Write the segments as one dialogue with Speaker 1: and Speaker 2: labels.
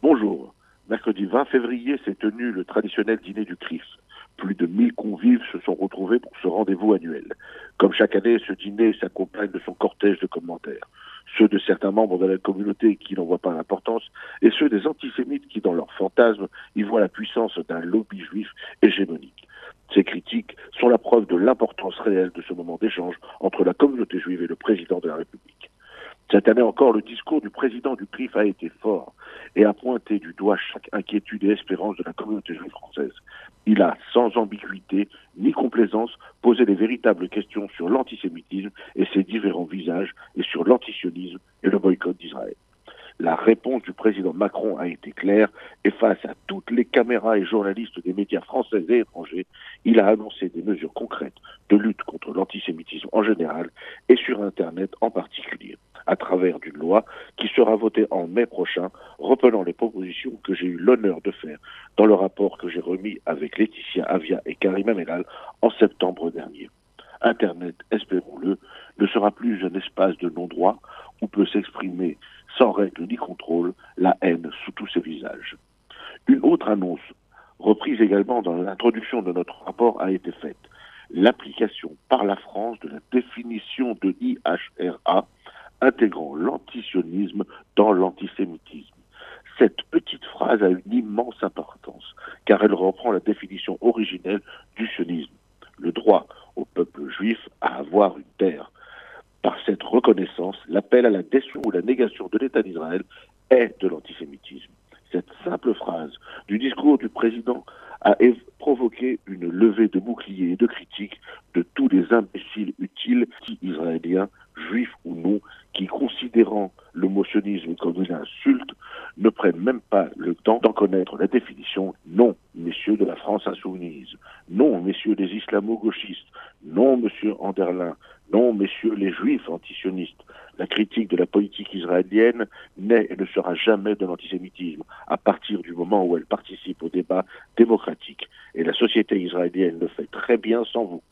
Speaker 1: Bonjour. Mercredi 20 février s'est tenu le traditionnel dîner du CRIF. Plus de 1000 convives se sont retrouvés pour ce rendez-vous annuel. Comme chaque année, ce dîner s'accompagne de son cortège de commentaires. Ceux de certains membres de la communauté qui n'en voient pas l'importance et ceux des antisémites qui, dans leur fantasme, y voient la puissance d'un lobby juif hégémonique. Ces critiques sont la preuve de l'importance réelle de ce moment d'échange entre la communauté juive et le président de la République. Cette année encore, le discours du président du CRIF a été fort et a pointé du doigt chaque inquiétude et espérance de la communauté juive française. Il a, sans ambiguïté ni complaisance, posé les véritables questions sur l'antisémitisme et ses différents visages et sur l'antisionisme et le boycott d'Israël. La réponse du président Macron a été claire et face à toutes les caméras et journalistes des médias français et étrangers, il a annoncé des mesures concrètes de lutte contre l'antisémitisme en général et sur Internet en particulier, à travers d'une loi qui sera votée en mai prochain, reprenant les propositions que j'ai eu l'honneur de faire dans le rapport que j'ai remis avec Laetitia Avia et Karim Amelal en septembre dernier. Internet, espérons-le, ne sera plus un espace de non-droit où peut s'exprimer sans règle ni contrôle la haine sous tous ses visages. Une autre annonce, reprise également dans l'introduction de notre rapport, a été faite. L'application par la France de la définition de IHRA intégrant l'antisionisme dans l'antisémitisme. Cette petite phrase a une immense importance, car elle reprend la définition originelle du sionisme, le droit au peuple juif à avoir une terre, par cette reconnaissance, l'appel à la destruction ou la négation de l'État d'Israël est de l'antisémitisme. Cette simple phrase du discours du président a provoqué une levée de boucliers et de critiques de tous les imbéciles utiles, israéliens, juifs ou non, qui, considérant le motionnisme comme une insulte, ne prennent même pas le temps d'en connaître la définition. Non, messieurs de la France insoumise. Non, messieurs des islamo-gauchistes. Non, monsieur Anderlin. Non, messieurs les juifs antisionistes, la critique de la politique israélienne n'est et ne sera jamais de l'antisémitisme, à partir du moment où elle participe au débat démocratique. Et la société israélienne le fait très bien sans vous.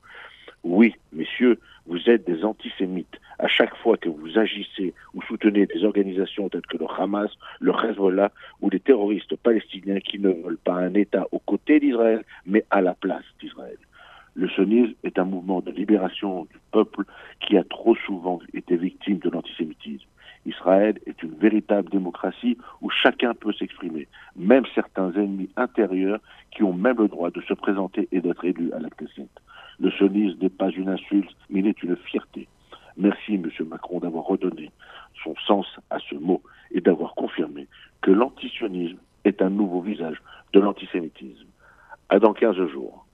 Speaker 1: Oui, messieurs, vous êtes des antisémites. À chaque fois que vous agissez ou soutenez des organisations telles que le Hamas, le Hezbollah ou les terroristes palestiniens qui ne veulent pas un État aux côtés d'Israël, mais à la place d'Israël. Le sionisme est un mouvement de libération du peuple qui a trop souvent été victime de l'antisémitisme. Israël est une véritable démocratie où chacun peut s'exprimer, même certains ennemis intérieurs qui ont même le droit de se présenter et d'être élus à la Knesset. Le sionisme n'est pas une insulte, mais il est une fierté. Merci, M. Macron, d'avoir redonné son sens à ce mot et d'avoir confirmé que l'antisionisme est un nouveau visage de l'antisémitisme. À dans 15 jours.